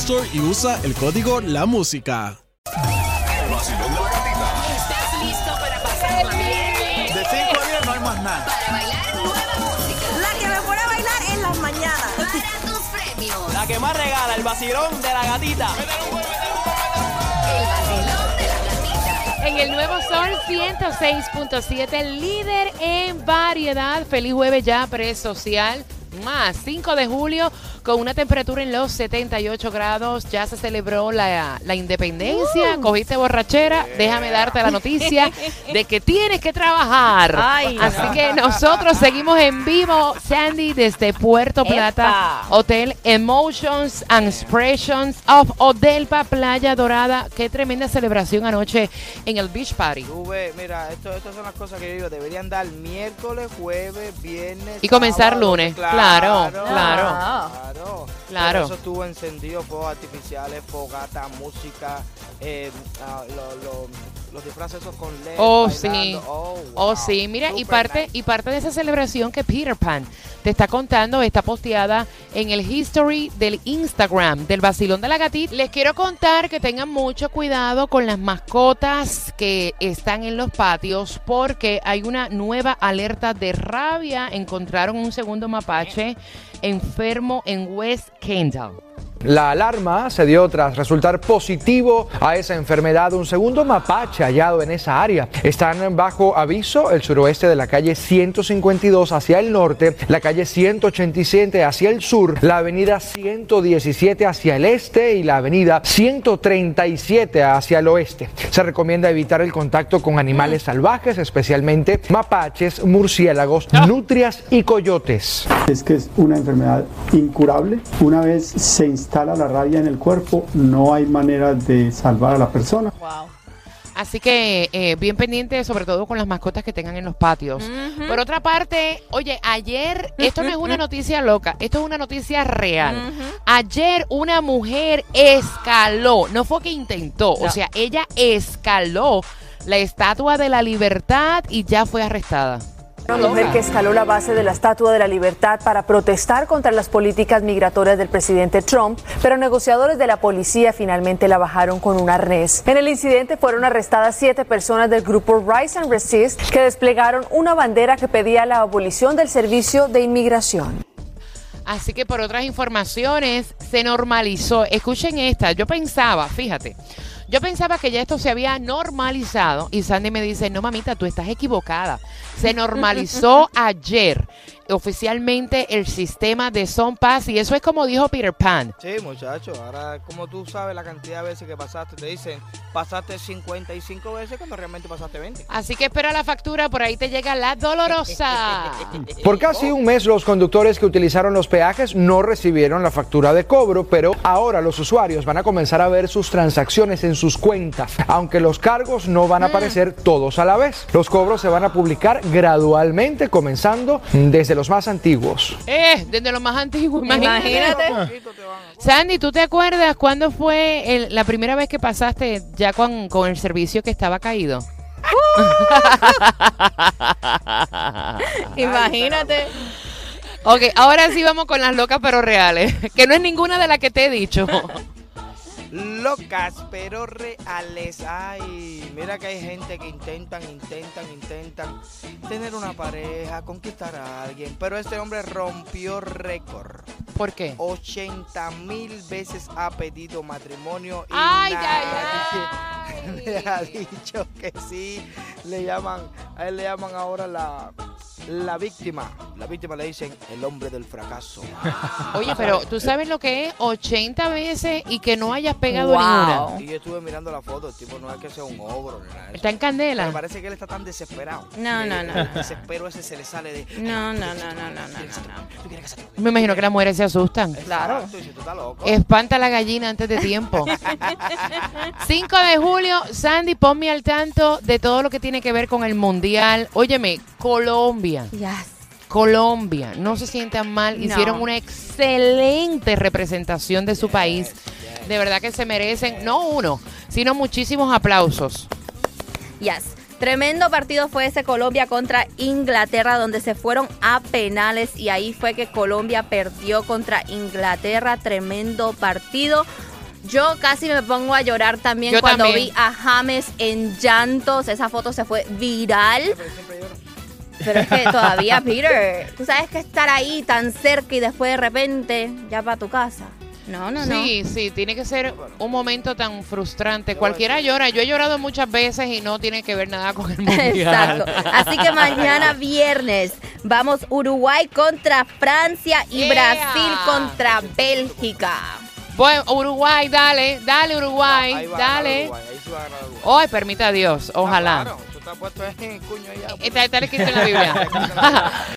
Store y usa el código La Música. El vacilón de la gatita. ¿Estás listo para pasarla bien? De 5 a 10 no hay más nada. Para bailar nueva música. La que me pone a bailar en las mañanas. Para tus premios. La que más regala, el vacilón de la gatita. El vacilón de la gatita. En el nuevo Sol 106.7, líder en variedad. Feliz jueves ya, presocial. Más 5 de julio con una temperatura en los 78 grados. Ya se celebró la, la independencia. Cogiste borrachera. Déjame darte la noticia de que tienes que trabajar. Ay, Así no. que nosotros seguimos en vivo, Sandy, desde Puerto Plata, Epa. Hotel Emotions and Expressions of Odelpa Playa Dorada. Qué tremenda celebración anoche en el Beach Party. Mira, esto, estas son las cosas que yo digo. Deberían dar miércoles, jueves, viernes. Y comenzar sábado, lunes. Claro, claro. Claro. Claro. Por eso estuvo encendido fuegos artificiales, fogata, música, eh, ah, lo- lo- los disfraces esos con LED. Oh, bailando. sí. Oh, Oh, sí, mira, y parte, nice. y parte de esa celebración que Peter Pan te está contando está posteada en el history del Instagram del Basilón de la Gatita. Les quiero contar que tengan mucho cuidado con las mascotas que están en los patios porque hay una nueva alerta de rabia. Encontraron un segundo mapache enfermo en West Kendall. La alarma se dio tras resultar positivo a esa enfermedad. Un segundo mapache hallado en esa área. Están bajo aviso el suroeste de la calle 152 hacia el norte, la calle 187 hacia el sur, la avenida 117 hacia el este y la avenida 137 hacia el oeste. Se recomienda evitar el contacto con animales salvajes, especialmente mapaches, murciélagos, nutrias y coyotes. es que es una enfermedad incurable. Una vez se instala la rabia en el cuerpo, no hay manera de salvar a la persona. Wow. Así que eh, bien pendiente, sobre todo con las mascotas que tengan en los patios. Por otra parte, oye, ayer, esto no es una noticia loca, esto es una noticia real. Ayer una mujer escaló, no fue que intentó, o sea, ella escaló la estatua de la libertad y ya fue arrestada. Una mujer que escaló la base de la Estatua de la Libertad para protestar contra las políticas migratorias del presidente Trump, pero negociadores de la policía finalmente la bajaron con un arnés. En el incidente fueron arrestadas siete personas del grupo Rise and Resist que desplegaron una bandera que pedía la abolición del servicio de inmigración. Así que por otras informaciones se normalizó. Escuchen esta, yo pensaba, fíjate, yo pensaba que ya esto se había normalizado y Sandy me dice, no mamita, tú estás equivocada. Se normalizó ayer oficialmente el sistema de Son Pass y eso es como dijo Peter Pan. Sí, muchacho. Ahora, como tú sabes la cantidad de veces que pasaste, te dicen, pasaste 55 veces cuando realmente pasaste 20. Así que espera la factura, por ahí te llega la dolorosa. Por casi un mes los conductores que utilizaron los peajes no recibieron la factura de cobro, pero ahora los usuarios van a comenzar a ver sus transacciones en sus cuentas, aunque los cargos no van a aparecer todos a la vez. Los cobros se van a publicar gradualmente, comenzando desde los más antiguos. Eh, desde lo más antiguo, imagínate. Imagínate. Sandy, ¿tú te acuerdas cuándo fue el- la primera vez que pasaste ya con, con el servicio que estaba caído? Imagínate. Ok, ahora sí vamos con las locas pero reales. Que no es ninguna de las que te he dicho. Locas, pero reales. Ay, mira que hay gente que intentan, intentan, intentan tener una pareja, conquistar a alguien. Pero este hombre rompió récord. ¿Por qué? 80 mil veces ha pedido matrimonio y Ay, nadie le ha dicho que sí. Le llaman, a él le llaman ahora la, la víctima. La víctima le dicen el hombre del fracaso. Oye, pero tú sabes lo que es 80 veces y que no hayas pegado Wow. ninguna. Y yo estuve mirando la foto, el tipo no es que sea un ogro nada. Está en candela. parece que él está tan desesperado. No, no, no, El no. desespero ese se le sale de. No, no, no, no, no, no. Me imagino que las mujeres se asustan. Claro. Espanta la gallina antes de tiempo. 5 de julio, Sandy, ponme al tanto de todo lo que tiene que ver con el mundial. Óyeme, Colombia. Yes. Colombia, no se sientan mal, No. hicieron una excelente representación de su país. De verdad que se merecen, no uno, sino muchísimos aplausos. Yes. Tremendo partido fue ese Colombia contra Inglaterra, donde se fueron a penales y ahí fue que Colombia perdió contra Inglaterra. Tremendo partido. Yo casi me pongo a llorar también Yo cuando también. vi a James en llantos. Esa foto se fue viral. Pero es que todavía, Peter, tú sabes que estar ahí tan cerca y después de repente ya para tu casa. No, no, no. Sí, sí, tiene que ser un momento tan frustrante. Cualquiera llora, yo he llorado muchas veces y no tiene que ver nada con el mundial. Exacto. Así que mañana viernes vamos Uruguay contra Francia y Yeah. Brasil contra Bélgica. Bueno, Uruguay, dale, dale Uruguay, Ahí va a ganar dale. Uruguay, ahí sí va a ganar Uruguay. Hoy permita Dios, ojalá. Claro, tú estás puesto en cuño ya. Está, está escrito en la Biblia.